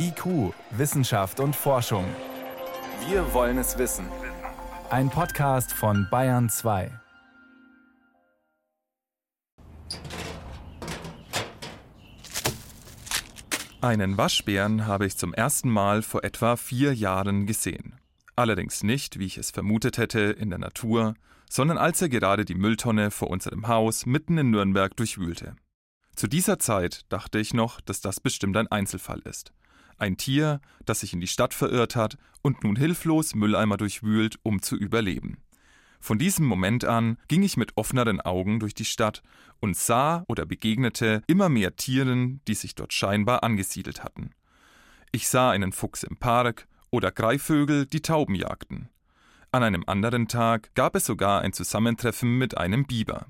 IQ, Wissenschaft und Forschung. Wir wollen es wissen. Ein Podcast von Bayern 2. Einen Waschbären habe ich zum ersten Mal vor etwa vier Jahren gesehen. Allerdings nicht, wie ich es vermutet hätte, in der Natur, sondern als er gerade die Mülltonne vor unserem Haus mitten in Nürnberg durchwühlte. Zu dieser Zeit dachte ich noch, dass das bestimmt ein Einzelfall ist. Ein Tier, das sich in die Stadt verirrt hat und nun hilflos Mülleimer durchwühlt, um zu überleben. Von diesem Moment an ging ich mit offeneren Augen durch die Stadt und sah oder begegnete immer mehr Tieren, die sich dort scheinbar angesiedelt hatten. Ich sah einen Fuchs im Park oder Greifvögel, die Tauben jagten. An einem anderen Tag gab es sogar ein Zusammentreffen mit einem Biber.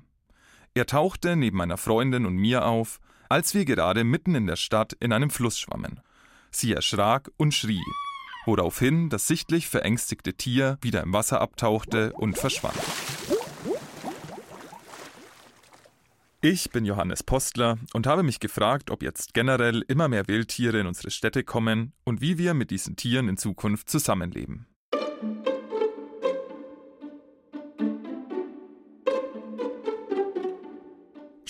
Er tauchte neben meiner Freundin und mir auf, als wir gerade mitten in der Stadt in einem Fluss schwammen. Sie erschrak und schrie, woraufhin das sichtlich verängstigte Tier wieder im Wasser abtauchte und verschwand. Ich bin Johannes Postler und habe mich gefragt, ob jetzt generell immer mehr Wildtiere in unsere Städte kommen und wie wir mit diesen Tieren in Zukunft zusammenleben.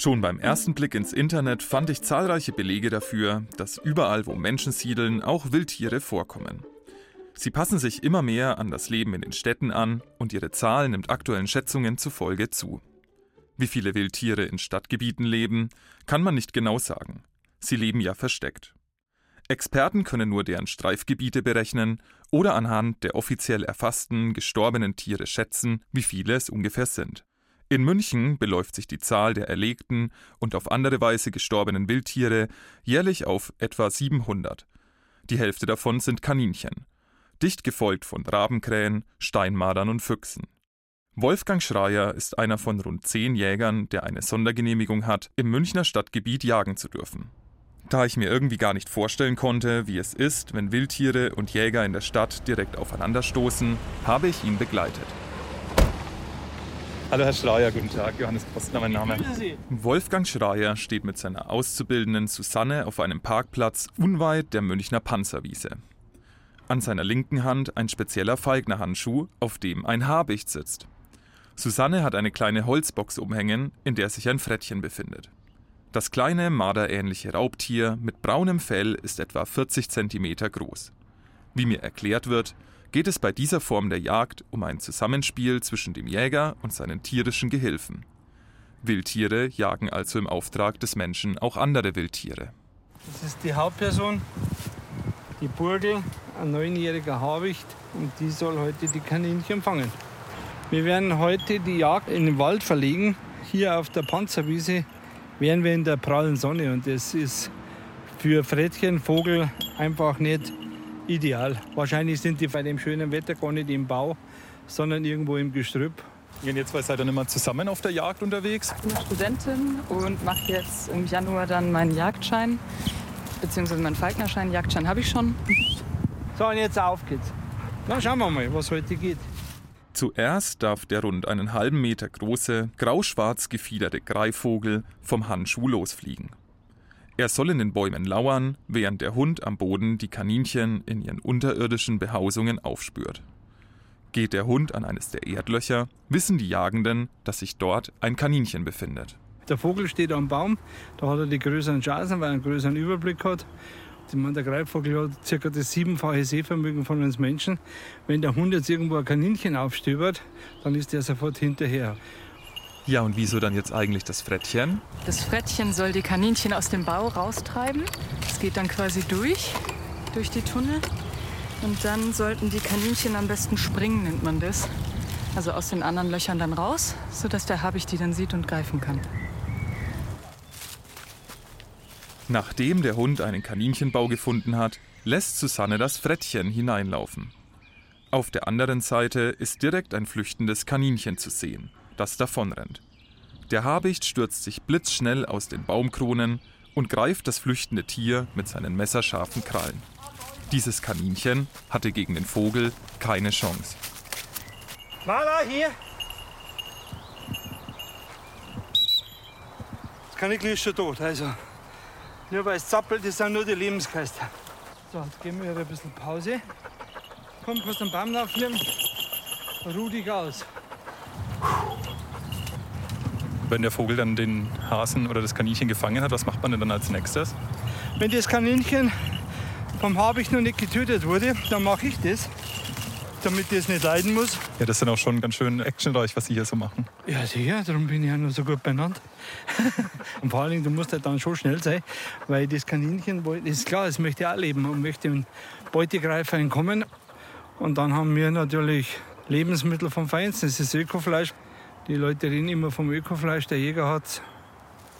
Schon beim ersten Blick ins Internet fand ich zahlreiche Belege dafür, dass überall, wo Menschen siedeln, auch Wildtiere vorkommen. Sie passen sich immer mehr an das Leben in den Städten an und ihre Zahl nimmt aktuellen Schätzungen zufolge zu. Wie viele Wildtiere in Stadtgebieten leben, kann man nicht genau sagen. Sie leben ja versteckt. Experten können nur deren Streifgebiete berechnen oder anhand der offiziell erfassten gestorbenen Tiere schätzen, wie viele es ungefähr sind. In München beläuft sich die Zahl der erlegten und auf andere Weise gestorbenen Wildtiere jährlich auf etwa 700. Die Hälfte davon sind Kaninchen, dicht gefolgt von Rabenkrähen, Steinmadern und Füchsen. Wolfgang Schreier ist einer von rund zehn Jägern, der eine Sondergenehmigung hat, im Münchner Stadtgebiet jagen zu dürfen. Da ich mir irgendwie gar nicht vorstellen konnte, wie es ist, wenn Wildtiere und Jäger in der Stadt direkt aufeinanderstoßen, habe ich ihn begleitet. Hallo Herr Schreier, guten Tag, Johannes Postner mein Name. Wolfgang Schreier steht mit seiner Auszubildenden Susanne auf einem Parkplatz unweit der Münchner Panzerwiese. An seiner linken Hand ein spezieller Falkner-Handschuh, auf dem ein Habicht sitzt. Susanne hat eine kleine Holzbox umhängen, in der sich ein Frettchen befindet. Das kleine, marderähnliche Raubtier mit braunem Fell ist etwa 40 cm groß. Wie mir erklärt wird, geht es bei dieser Form der Jagd um ein Zusammenspiel zwischen dem Jäger und seinen tierischen Gehilfen. Wildtiere jagen also im Auftrag des Menschen auch andere Wildtiere. Das ist die Hauptperson, die Burgel, ein neunjähriger Habicht und die soll heute die Kaninchen fangen. Wir werden heute die Jagd in den Wald verlegen. Hier auf der Panzerwiese wären wir in der prallen Sonne und das ist für Frettchen, Vogel einfach nicht ideal. Wahrscheinlich sind die bei dem schönen Wetter gar nicht im Bau, sondern irgendwo im Gestrüpp. Und jetzt seid ihr dann immer zusammen auf der Jagd unterwegs? Ich bin Studentin und mache jetzt im Januar dann meinen Jagdschein, beziehungsweise meinen Falknerschein. Jagdschein habe ich schon. So, und jetzt auf geht's. Dann schauen wir mal, was heute geht. Zuerst darf der rund einen halben Meter große, grauschwarz gefiederte Greifvogel vom Handschuh losfliegen. Er soll in den Bäumen lauern, während der Hund am Boden die Kaninchen in ihren unterirdischen Behausungen aufspürt. Geht der Hund an eines der Erdlöcher, wissen die Jagenden, dass sich dort ein Kaninchen befindet. Der Vogel steht am Baum, da hat er die größeren Chancen, weil er einen größeren Überblick hat. Ich meine, der Greifvogel hat circa das siebenfache Sehvermögen von uns Menschen. Wenn der Hund jetzt irgendwo ein Kaninchen aufstöbert, dann ist er sofort hinterher. Ja, und wieso dann jetzt eigentlich das Frettchen? Das Frettchen soll die Kaninchen aus dem Bau raustreiben. Es geht dann quasi durch, durch die Tunnel. Und dann sollten die Kaninchen am besten springen, nennt man das. Also aus den anderen Löchern dann raus, sodass der Habicht die dann sieht und greifen kann. Nachdem der Hund einen Kaninchenbau gefunden hat, lässt Susanne das Frettchen hineinlaufen. Auf der anderen Seite ist direkt ein flüchtendes Kaninchen zu sehen das davonrennt. Der Habicht stürzt sich blitzschnell aus den Baumkronen und greift das flüchtende Tier mit seinen messerscharfen Krallen. Dieses Kaninchen hatte gegen den Vogel keine Chance. Mala, hier! Das Kaninchen ist schon tot. Also, nur weil es zappelt, das sind nur die Lebensgeister. So, jetzt geben wir ein bisschen Pause. Komm, kannst den Baum aufnehmen. Ruh dich aus. Wenn der Vogel dann den Hasen oder das Kaninchen gefangen hat, was macht man denn dann als nächstes? Wenn das Kaninchen vom Habicht noch nicht getötet wurde, dann mache ich das, damit das nicht leiden muss. Ja, das ist dann auch schon ganz schön actionreich, was Sie hier so machen. Ja, sicher, darum bin ich ja nur so gut benannt. und vor allen Dingen, du musst halt dann schon schnell sein, weil das Kaninchen, ist klar, es möchte auch leben und möchte dem Beutegreifer entkommen. Und dann haben wir natürlich Lebensmittel vom Feinsten, das ist Ökofleisch. Die Leute reden immer vom Ökofleisch, der Jäger hat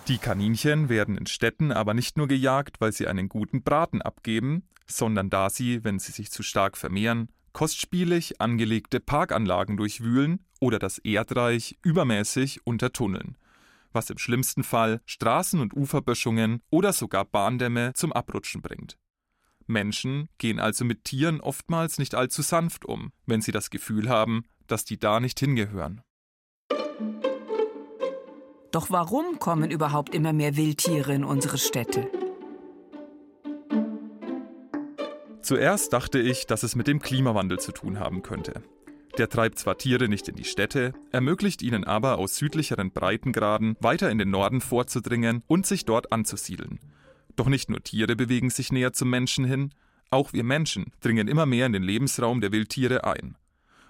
die Kaninchen werden in Städten aber nicht nur gejagt, weil sie einen guten Braten abgeben, sondern da sie, wenn sie sich zu stark vermehren, kostspielig angelegte Parkanlagen durchwühlen oder das Erdreich übermäßig untertunneln, was im schlimmsten Fall Straßen- und Uferböschungen oder sogar Bahndämme zum Abrutschen bringt. Menschen gehen also mit Tieren oftmals nicht allzu sanft um, wenn sie das Gefühl haben, dass die da nicht hingehören. Doch warum kommen überhaupt immer mehr Wildtiere in unsere Städte? Zuerst dachte ich, dass es mit dem Klimawandel zu tun haben könnte. Der treibt zwar Tiere nicht in die Städte, ermöglicht ihnen aber aus südlicheren Breitengraden weiter in den Norden vorzudringen und sich dort anzusiedeln. Doch nicht nur Tiere bewegen sich näher zum Menschen hin, auch wir Menschen dringen immer mehr in den Lebensraum der Wildtiere ein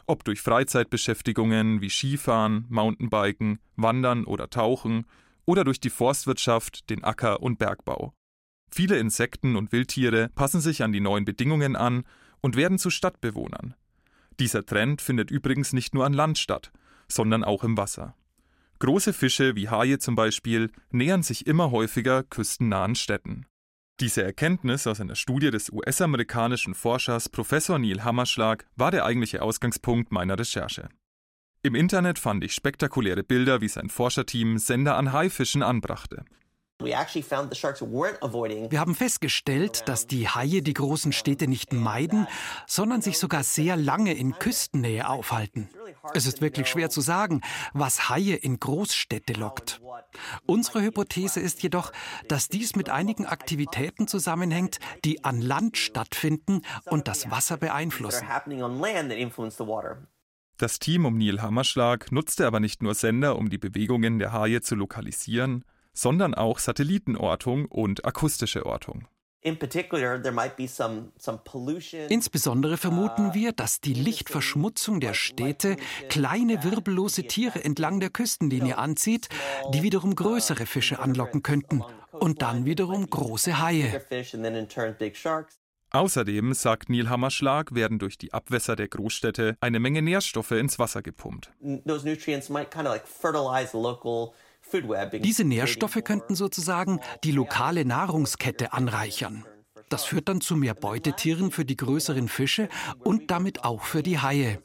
ob durch Freizeitbeschäftigungen wie Skifahren, Mountainbiken, Wandern oder Tauchen oder durch die Forstwirtschaft, den Acker- und Bergbau. Viele Insekten und Wildtiere passen sich an die neuen Bedingungen an und werden zu Stadtbewohnern. Dieser Trend findet übrigens nicht nur an Land statt, sondern auch im Wasser. Große Fische wie Haie zum Beispiel nähern sich immer häufiger küstennahen Städten. Diese Erkenntnis aus einer Studie des US-amerikanischen Forschers Professor Neil Hammerschlag war der eigentliche Ausgangspunkt meiner Recherche. Im Internet fand ich spektakuläre Bilder, wie sein Forscherteam Sender an Haifischen anbrachte. Wir haben festgestellt, dass die Haie die großen Städte nicht meiden, sondern sich sogar sehr lange in Küstennähe aufhalten. Es ist wirklich schwer zu sagen, was Haie in Großstädte lockt. Unsere Hypothese ist jedoch, dass dies mit einigen Aktivitäten zusammenhängt, die an Land stattfinden und das Wasser beeinflussen. Das Team um Neil Hammerschlag nutzte aber nicht nur Sender, um die Bewegungen der Haie zu lokalisieren, sondern auch Satellitenortung und akustische Ortung. Insbesondere vermuten uh, wir, dass die Lichtverschmutzung der Städte kleine wirbellose Tiere entlang der Küstenlinie anzieht, die wiederum uh, größere Fische anlocken könnten und dann wiederum große Haie. Außerdem, sagt Neil Hammerschlag, werden durch die Abwässer der Großstädte eine Menge Nährstoffe ins Wasser gepumpt. Diese Nährstoffe könnten sozusagen die lokale Nahrungskette anreichern. Das führt dann zu mehr Beutetieren für die größeren Fische und damit auch für die Haie.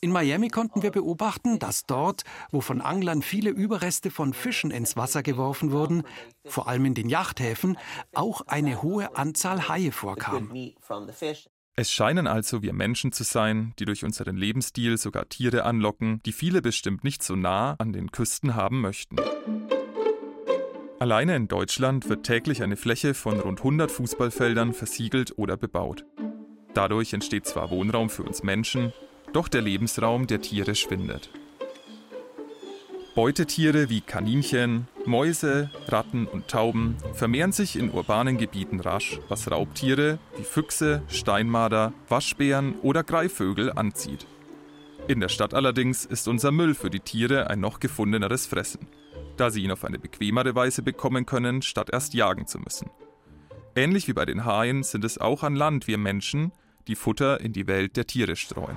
In Miami konnten wir beobachten, dass dort, wo von Anglern viele Überreste von Fischen ins Wasser geworfen wurden, vor allem in den Yachthäfen, auch eine hohe Anzahl Haie vorkam. Es scheinen also wir Menschen zu sein, die durch unseren Lebensstil sogar Tiere anlocken, die viele bestimmt nicht so nah an den Küsten haben möchten. Alleine in Deutschland wird täglich eine Fläche von rund 100 Fußballfeldern versiegelt oder bebaut. Dadurch entsteht zwar Wohnraum für uns Menschen, doch der Lebensraum der Tiere schwindet. Beutetiere wie Kaninchen, Mäuse, Ratten und Tauben vermehren sich in urbanen Gebieten rasch, was Raubtiere wie Füchse, Steinmarder, Waschbären oder Greifvögel anzieht. In der Stadt allerdings ist unser Müll für die Tiere ein noch gefundeneres Fressen, da sie ihn auf eine bequemere Weise bekommen können, statt erst jagen zu müssen. Ähnlich wie bei den Haien sind es auch an Land wir Menschen, die Futter in die Welt der Tiere streuen.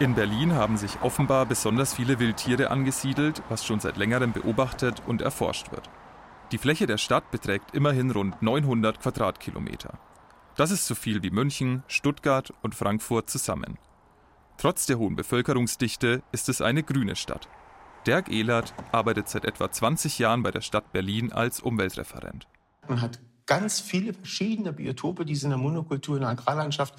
In Berlin haben sich offenbar besonders viele Wildtiere angesiedelt, was schon seit längerem beobachtet und erforscht wird. Die Fläche der Stadt beträgt immerhin rund 900 Quadratkilometer. Das ist so viel wie München, Stuttgart und Frankfurt zusammen. Trotz der hohen Bevölkerungsdichte ist es eine grüne Stadt. Dirk Ehlert arbeitet seit etwa 20 Jahren bei der Stadt Berlin als Umweltreferent. Man hat ganz viele verschiedene Biotope, die sie in der Monokultur in der Agrarlandschaft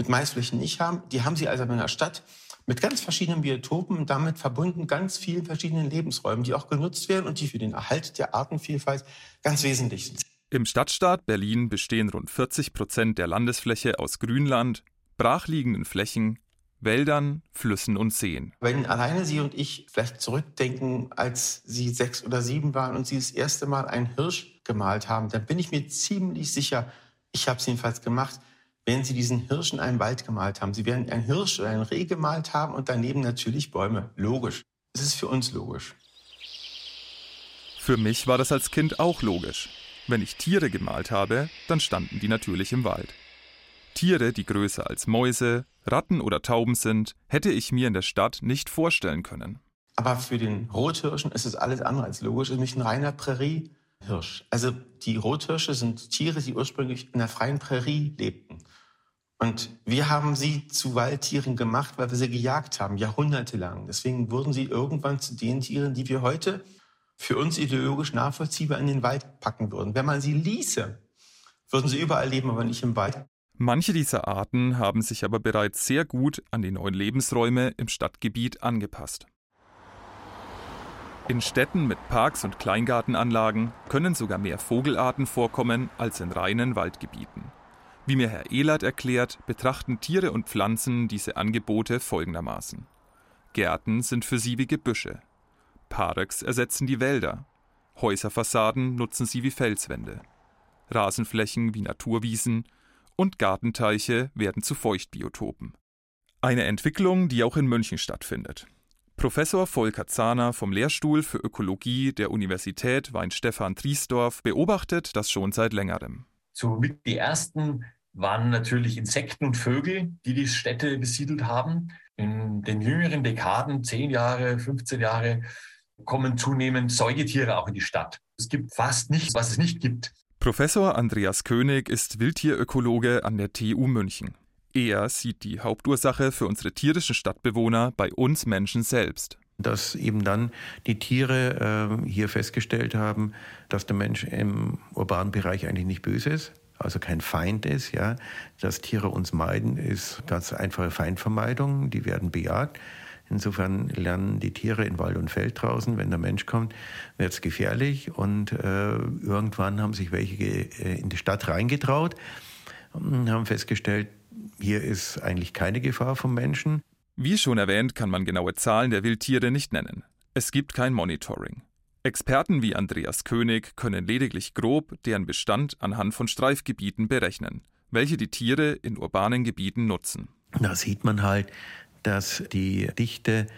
mit Maisflächen nicht haben. Die haben sie also in der Stadt mit ganz verschiedenen Biotopen und damit verbunden ganz vielen verschiedenen Lebensräumen, die auch genutzt werden und die für den Erhalt der Artenvielfalt ganz wesentlich sind. Im Stadtstaat Berlin bestehen rund 40 Prozent der Landesfläche aus Grünland, brachliegenden Flächen, Wäldern, Flüssen und Seen. Wenn alleine Sie und ich vielleicht zurückdenken, als Sie sechs oder sieben waren und Sie das erste Mal einen Hirsch gemalt haben, dann bin ich mir ziemlich sicher, ich habe es jedenfalls gemacht, wenn Sie diesen Hirsch in einem Wald gemalt haben. Sie werden einen Hirsch oder einen Reh gemalt haben und daneben natürlich Bäume. Logisch. Es ist für uns logisch. Für mich war das als Kind auch logisch. Wenn ich Tiere gemalt habe, dann standen die natürlich im Wald. Tiere, die größer als Mäuse, Ratten oder Tauben sind, hätte ich mir in der Stadt nicht vorstellen können. Aber für den Rothirschen ist es alles andere als logisch. Es ist nicht ein reiner Präriehirsch. Also die Rothirsche sind Tiere, die ursprünglich in der freien Prärie lebten. Und wir haben sie zu Waldtieren gemacht, weil wir sie gejagt haben, jahrhundertelang. Deswegen wurden sie irgendwann zu den Tieren, die wir heute für uns ideologisch nachvollziehbar in den Wald packen würden. Wenn man sie ließe, würden sie überall leben, aber nicht im Wald. Manche dieser Arten haben sich aber bereits sehr gut an die neuen Lebensräume im Stadtgebiet angepasst. In Städten mit Parks und Kleingartenanlagen können sogar mehr Vogelarten vorkommen als in reinen Waldgebieten. Wie mir Herr Ehlert erklärt, betrachten Tiere und Pflanzen diese Angebote folgendermaßen. Gärten sind für sie wie Gebüsche. Parks ersetzen die Wälder. Häuserfassaden nutzen sie wie Felswände. Rasenflächen wie Naturwiesen und Gartenteiche werden zu Feuchtbiotopen. Eine Entwicklung, die auch in München stattfindet. Professor Volker Zahner vom Lehrstuhl für Ökologie der Universität Weinstefan-Triesdorf beobachtet das schon seit längerem. So mit die ersten waren natürlich Insekten und Vögel, die die Städte besiedelt haben. In den jüngeren Dekaden, 10 Jahre, 15 Jahre, kommen zunehmend Säugetiere auch in die Stadt. Es gibt fast nichts, was es nicht gibt. Professor Andreas König ist Wildtierökologe an der TU München. Er sieht die Hauptursache für unsere tierischen Stadtbewohner bei uns Menschen selbst. Dass eben dann die Tiere äh, hier festgestellt haben, dass der Mensch im urbanen Bereich eigentlich nicht böse ist, also kein Feind ist, ja. Dass Tiere uns meiden, ist ganz einfache Feindvermeidung, die werden bejaht. Insofern lernen die Tiere in Wald und Feld draußen, wenn der Mensch kommt, wird es gefährlich. Und äh, irgendwann haben sich welche äh, in die Stadt reingetraut und haben festgestellt, hier ist eigentlich keine Gefahr vom Menschen. Wie schon erwähnt, kann man genaue Zahlen der Wildtiere nicht nennen. Es gibt kein Monitoring. Experten wie Andreas König können lediglich grob deren Bestand anhand von Streifgebieten berechnen, welche die Tiere in urbanen Gebieten nutzen. Da sieht man halt, dass die Dichte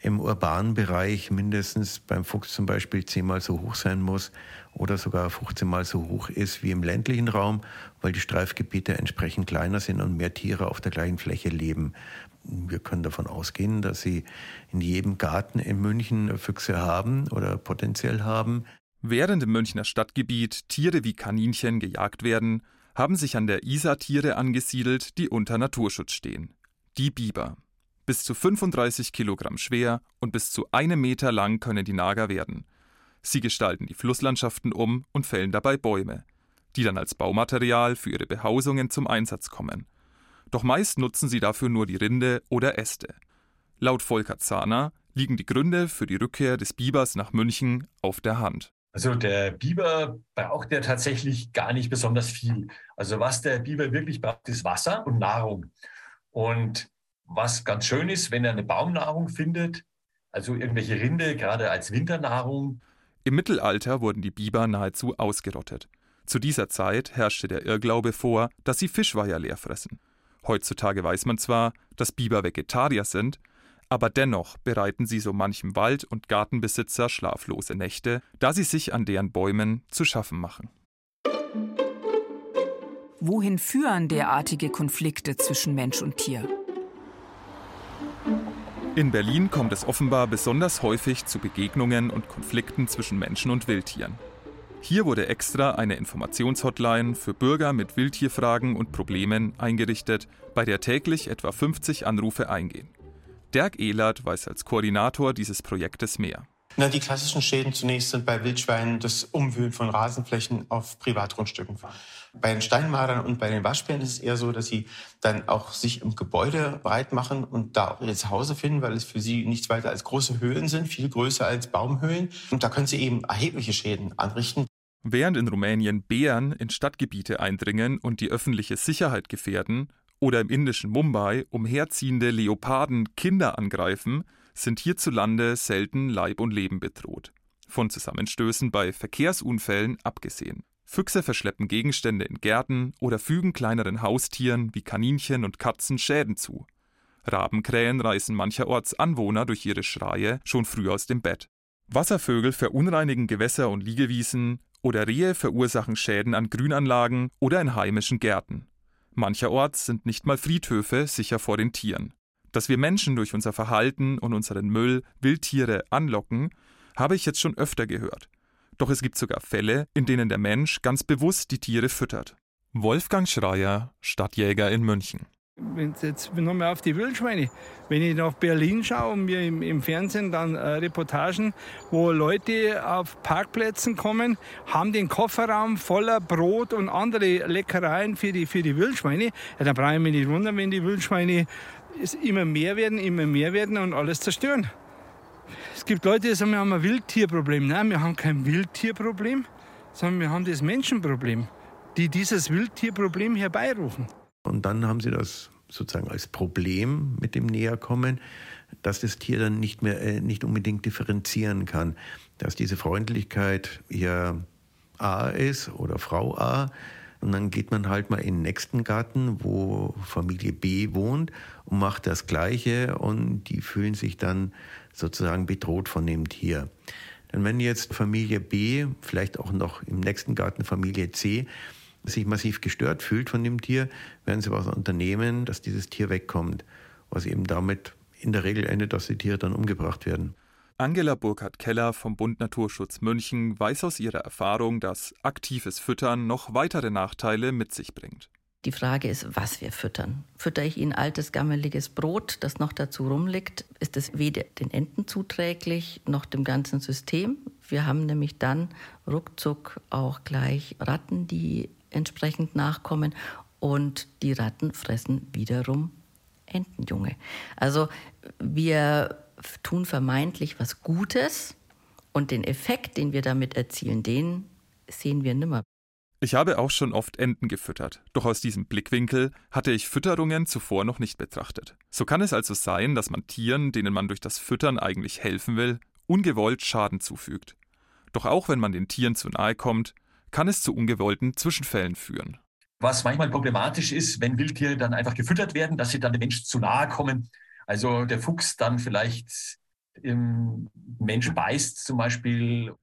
im urbanen Bereich mindestens beim Fuchs zum Beispiel zehnmal so hoch sein muss oder sogar 15 Mal so hoch ist wie im ländlichen Raum, weil die Streifgebiete entsprechend kleiner sind und mehr Tiere auf der gleichen Fläche leben. Wir können davon ausgehen, dass sie in jedem Garten in München Füchse haben oder potenziell haben. Während im Münchner Stadtgebiet Tiere wie Kaninchen gejagt werden, haben sich an der Isar Tiere angesiedelt, die unter Naturschutz stehen. Die Biber. Bis zu 35 Kilogramm schwer und bis zu einem Meter lang können die Nager werden. Sie gestalten die Flusslandschaften um und fällen dabei Bäume, die dann als Baumaterial für ihre Behausungen zum Einsatz kommen. Doch meist nutzen sie dafür nur die Rinde oder Äste. Laut Volker Zahner liegen die Gründe für die Rückkehr des Bibers nach München auf der Hand. Also der Biber braucht ja tatsächlich gar nicht besonders viel. Also was der Biber wirklich braucht, ist Wasser und Nahrung. Und was ganz schön ist, wenn er eine Baumnahrung findet, also irgendwelche Rinde, gerade als Winternahrung. Im Mittelalter wurden die Biber nahezu ausgerottet. Zu dieser Zeit herrschte der Irrglaube vor, dass sie Fischweiher leer fressen. Heutzutage weiß man zwar, dass Biber Vegetarier sind, aber dennoch bereiten sie so manchem Wald- und Gartenbesitzer schlaflose Nächte, da sie sich an deren Bäumen zu schaffen machen. Wohin führen derartige Konflikte zwischen Mensch und Tier? In Berlin kommt es offenbar besonders häufig zu Begegnungen und Konflikten zwischen Menschen und Wildtieren. Hier wurde extra eine Informationshotline für Bürger mit Wildtierfragen und Problemen eingerichtet, bei der täglich etwa 50 Anrufe eingehen. Dirk Ehlert weiß als Koordinator dieses Projektes mehr. Na, die klassischen Schäden zunächst sind bei Wildschweinen das Umwühlen von Rasenflächen auf Privatgrundstücken. Bei den Steinmadern und bei den Waschbären ist es eher so, dass sie dann auch sich im Gebäude breit machen und da auch ihr Zuhause finden, weil es für sie nichts weiter als große Höhlen sind, viel größer als Baumhöhlen. Und da können sie eben erhebliche Schäden anrichten. Während in Rumänien Bären in Stadtgebiete eindringen und die öffentliche Sicherheit gefährden oder im indischen Mumbai umherziehende Leoparden Kinder angreifen, sind hierzulande selten Leib und Leben bedroht. Von Zusammenstößen bei Verkehrsunfällen abgesehen. Füchse verschleppen Gegenstände in Gärten oder fügen kleineren Haustieren wie Kaninchen und Katzen Schäden zu. Rabenkrähen reißen mancherorts Anwohner durch ihre Schreie schon früh aus dem Bett. Wasservögel verunreinigen Gewässer und Liegewiesen oder Rehe verursachen Schäden an Grünanlagen oder in heimischen Gärten. Mancherorts sind nicht mal Friedhöfe sicher vor den Tieren. Dass wir Menschen durch unser Verhalten und unseren Müll Wildtiere anlocken, habe ich jetzt schon öfter gehört. Doch es gibt sogar Fälle, in denen der Mensch ganz bewusst die Tiere füttert. Wolfgang Schreier, Stadtjäger in München. Jetzt nochmal auf die Wildschweine, wenn ich nach Berlin schaue und mir im, im Fernsehen dann äh, Reportagen, wo Leute auf Parkplätzen kommen, haben den Kofferraum voller Brot und andere Leckereien für die, für die Wildschweine, ja, dann brauche ich mich nicht wundern, wenn die Wildschweine immer mehr werden, immer mehr werden und alles zerstören. Es gibt Leute, die sagen, wir haben ein Wildtierproblem. Nein, wir haben kein Wildtierproblem, sondern wir haben das Menschenproblem, die dieses Wildtierproblem herbeirufen. Und dann haben sie das sozusagen als Problem mit dem Näherkommen, dass das Tier dann nicht mehr äh, nicht unbedingt differenzieren kann, dass diese Freundlichkeit ja A ist oder Frau A. Und dann geht man halt mal in den nächsten Garten, wo Familie B wohnt und macht das Gleiche. Und die fühlen sich dann sozusagen bedroht von dem Tier. Denn wenn jetzt Familie B, vielleicht auch noch im nächsten Garten Familie C, sich massiv gestört fühlt von dem Tier, werden sie was unternehmen, dass dieses Tier wegkommt, was eben damit in der Regel endet, dass die Tiere dann umgebracht werden. Angela Burkhardt-Keller vom Bund Naturschutz München weiß aus ihrer Erfahrung, dass aktives Füttern noch weitere Nachteile mit sich bringt. Die Frage ist, was wir füttern. Fütter ich ihnen altes, gammeliges Brot, das noch dazu rumliegt, ist es weder den Enten zuträglich noch dem ganzen System. Wir haben nämlich dann ruckzuck auch gleich Ratten, die entsprechend nachkommen. Und die Ratten fressen wiederum Entenjunge. Also wir tun vermeintlich was Gutes und den Effekt, den wir damit erzielen, den sehen wir nimmer. Ich habe auch schon oft Enten gefüttert, doch aus diesem Blickwinkel hatte ich Fütterungen zuvor noch nicht betrachtet. So kann es also sein, dass man Tieren, denen man durch das Füttern eigentlich helfen will, ungewollt Schaden zufügt. Doch auch wenn man den Tieren zu nahe kommt, kann es zu ungewollten Zwischenfällen führen. Was manchmal problematisch ist, wenn Wildtiere dann einfach gefüttert werden, dass sie dann dem Menschen zu nahe kommen. Also der Fuchs dann vielleicht im Mensch beißt zum Beispiel.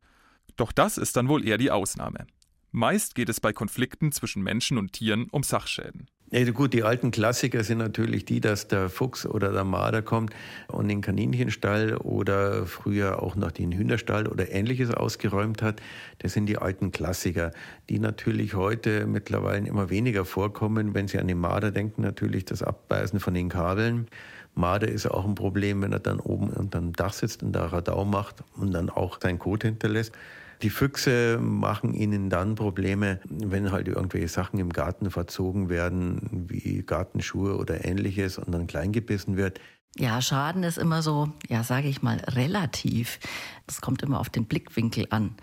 Doch das ist dann wohl eher die Ausnahme. Meist geht es bei Konflikten zwischen Menschen und Tieren um Sachschäden. Ja, gut, die alten Klassiker sind natürlich die, dass der Fuchs oder der Marder kommt und den Kaninchenstall oder früher auch noch den Hühnerstall oder ähnliches ausgeräumt hat. Das sind die alten Klassiker, die natürlich heute mittlerweile immer weniger vorkommen. Wenn Sie an den Marder denken, natürlich das Abbeißen von den Kabeln. Marder ist auch ein Problem, wenn er dann oben unter dem Dach sitzt und da Radau macht und dann auch sein Kot hinterlässt. Die Füchse machen ihnen dann Probleme, wenn halt irgendwelche Sachen im Garten verzogen werden, wie Gartenschuhe oder ähnliches und dann kleingebissen wird. Ja, Schaden ist immer so, ja, sage ich mal, relativ. Das kommt immer auf den Blickwinkel an.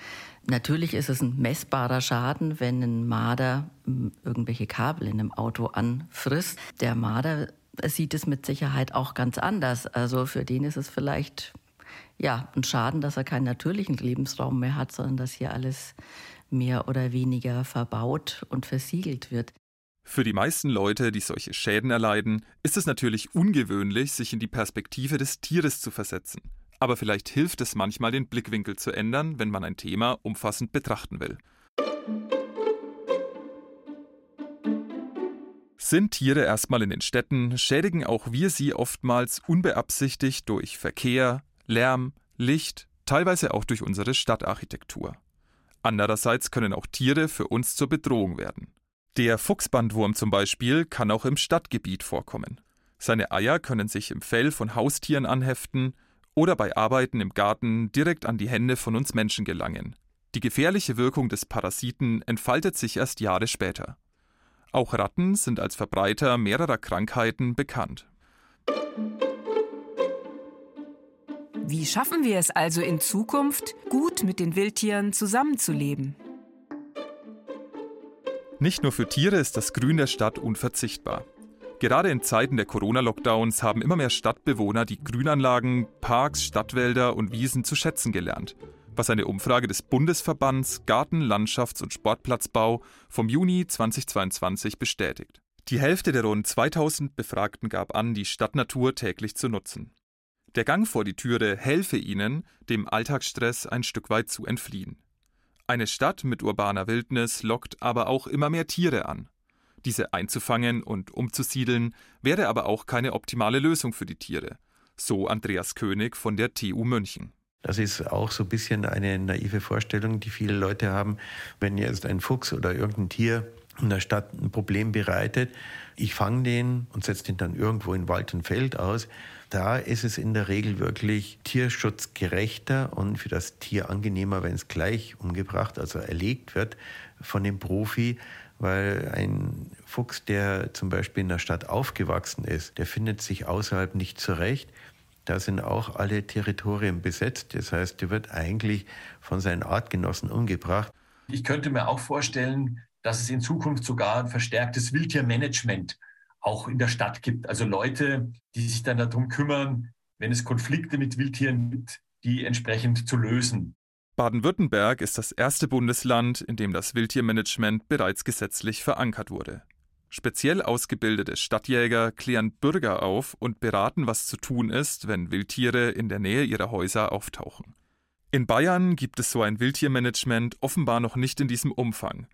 Natürlich ist es ein messbarer Schaden, wenn ein Marder hm, irgendwelche Kabel in einem Auto anfrisst. Der Marder sieht es mit Sicherheit auch ganz anders. Also für den ist es vielleicht ja, ein Schaden, dass er keinen natürlichen Lebensraum mehr hat, sondern dass hier alles mehr oder weniger verbaut und versiegelt wird. Für die meisten Leute, die solche Schäden erleiden, ist es natürlich ungewöhnlich, sich in die Perspektive des Tieres zu versetzen. Aber vielleicht hilft es manchmal, den Blickwinkel zu ändern, wenn man ein Thema umfassend betrachten will. Sind Tiere erstmal in den Städten, schädigen auch wir sie oftmals unbeabsichtigt durch Verkehr, Lärm, Licht, teilweise auch durch unsere Stadtarchitektur. Andererseits können auch Tiere für uns zur Bedrohung werden. Der Fuchsbandwurm zum Beispiel kann auch im Stadtgebiet vorkommen. Seine Eier können sich im Fell von Haustieren anheften oder bei Arbeiten im Garten direkt an die Hände von uns Menschen gelangen. Die gefährliche Wirkung des Parasiten entfaltet sich erst Jahre später. Auch Ratten sind als Verbreiter mehrerer Krankheiten bekannt. Wie schaffen wir es also in Zukunft, gut mit den Wildtieren zusammenzuleben? Nicht nur für Tiere ist das Grün der Stadt unverzichtbar. Gerade in Zeiten der Corona-Lockdowns haben immer mehr Stadtbewohner die Grünanlagen, Parks, Stadtwälder und Wiesen zu schätzen gelernt, was eine Umfrage des Bundesverbands Garten-, Landschafts- und Sportplatzbau vom Juni 2022 bestätigt. Die Hälfte der rund 2000 Befragten gab an, die Stadtnatur täglich zu nutzen. Der Gang vor die Türe helfe ihnen, dem Alltagsstress ein Stück weit zu entfliehen. Eine Stadt mit urbaner Wildnis lockt aber auch immer mehr Tiere an. Diese einzufangen und umzusiedeln wäre aber auch keine optimale Lösung für die Tiere, so Andreas König von der TU München. Das ist auch so ein bisschen eine naive Vorstellung, die viele Leute haben, wenn jetzt ein Fuchs oder irgendein Tier in der Stadt ein Problem bereitet, ich fange den und setze den dann irgendwo in Wald und Feld aus. Da ist es in der Regel wirklich tierschutzgerechter und für das Tier angenehmer, wenn es gleich umgebracht, also erlegt wird von dem Profi, weil ein Fuchs, der zum Beispiel in der Stadt aufgewachsen ist, der findet sich außerhalb nicht zurecht. Da sind auch alle Territorien besetzt. Das heißt, der wird eigentlich von seinen Artgenossen umgebracht. Ich könnte mir auch vorstellen, dass es in Zukunft sogar ein verstärktes Wildtiermanagement auch in der Stadt gibt. Also Leute, die sich dann darum kümmern, wenn es Konflikte mit Wildtieren gibt, die entsprechend zu lösen. Baden-Württemberg ist das erste Bundesland, in dem das Wildtiermanagement bereits gesetzlich verankert wurde. Speziell ausgebildete Stadtjäger klären Bürger auf und beraten, was zu tun ist, wenn Wildtiere in der Nähe ihrer Häuser auftauchen. In Bayern gibt es so ein Wildtiermanagement offenbar noch nicht in diesem Umfang,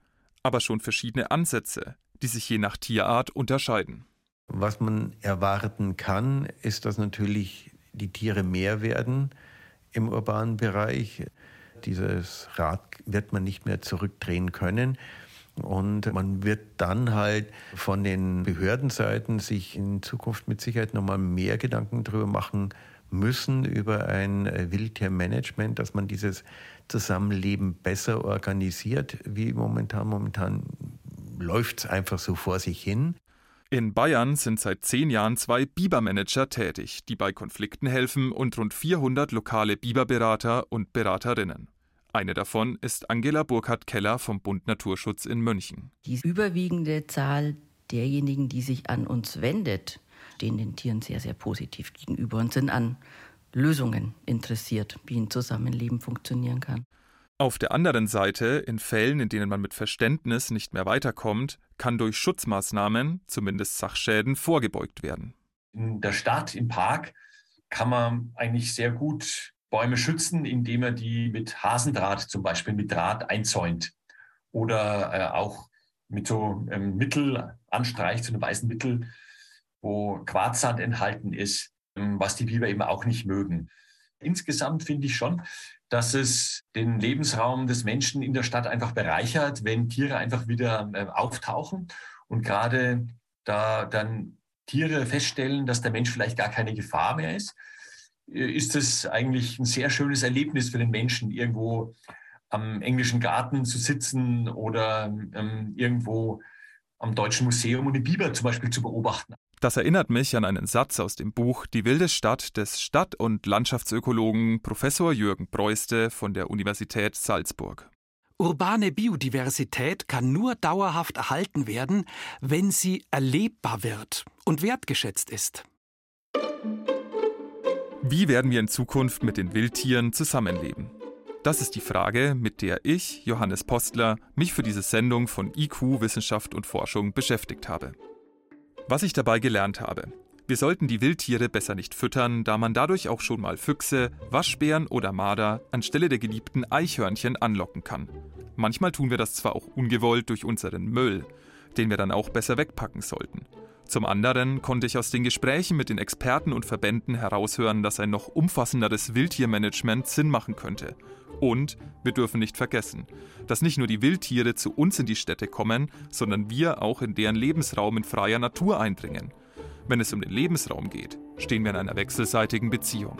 aber schon verschiedene Ansätze, die sich je nach Tierart unterscheiden. Was man erwarten kann, ist, dass natürlich die Tiere mehr werden im urbanen Bereich. Dieses Rad wird man nicht mehr zurückdrehen können. Und man wird dann halt von den Behördenseiten sich in Zukunft mit Sicherheit nochmal mehr Gedanken darüber machen müssen, über ein Wildtiermanagement, dass man dieses Zusammenleben besser organisiert, wie momentan. Momentan läuft es einfach so vor sich hin. In Bayern sind seit zehn Jahren zwei Bibermanager tätig, die bei Konflikten helfen und rund 400 lokale Biberberater und Beraterinnen. Eine davon ist Angela Burkhardt-Keller vom Bund Naturschutz in München. Die überwiegende Zahl derjenigen, die sich an uns wendet, stehen den Tieren sehr, sehr positiv gegenüber und sind an Lösungen interessiert, wie ein Zusammenleben funktionieren kann. Auf der anderen Seite, in Fällen, in denen man mit Verständnis nicht mehr weiterkommt, kann durch Schutzmaßnahmen, zumindest Sachschäden, vorgebeugt werden. In der Stadt, im Park, kann man eigentlich sehr gut Bäume schützen, indem er die mit Hasendraht zum Beispiel mit Draht einzäunt oder äh, auch mit so einem Mittel anstreicht, so einem weißen Mittel, wo Quarzsand enthalten ist, ähm, was die Biber eben auch nicht mögen. Insgesamt finde ich schon, dass es den Lebensraum des Menschen in der Stadt einfach bereichert, wenn Tiere einfach wieder äh, auftauchen und gerade da dann Tiere feststellen, dass der Mensch vielleicht gar keine Gefahr mehr ist, ist es eigentlich ein sehr schönes Erlebnis für den Menschen, irgendwo am englischen Garten zu sitzen oder ähm, irgendwo am Deutschen Museum und den Biber zum Beispiel zu beobachten. Das erinnert mich an einen Satz aus dem Buch Die wilde Stadt des Stadt- und Landschaftsökologen Professor Jürgen Preuste von der Universität Salzburg. Urbane Biodiversität kann nur dauerhaft erhalten werden, wenn sie erlebbar wird und wertgeschätzt ist. Wie werden wir in Zukunft mit den Wildtieren zusammenleben? Das ist die Frage, mit der ich, Johannes Postler, mich für diese Sendung von IQ Wissenschaft und Forschung beschäftigt habe. Was ich dabei gelernt habe. Wir sollten die Wildtiere besser nicht füttern, da man dadurch auch schon mal Füchse, Waschbären oder Marder anstelle der geliebten Eichhörnchen anlocken kann. Manchmal tun wir das zwar auch ungewollt durch unseren Müll, den wir dann auch besser wegpacken sollten. Zum anderen konnte ich aus den Gesprächen mit den Experten und Verbänden heraushören, dass ein noch umfassenderes Wildtiermanagement Sinn machen könnte. Und wir dürfen nicht vergessen, dass nicht nur die Wildtiere zu uns in die Städte kommen, sondern wir auch in deren Lebensraum in freier Natur eindringen. Wenn es um den Lebensraum geht, stehen wir in einer wechselseitigen Beziehung.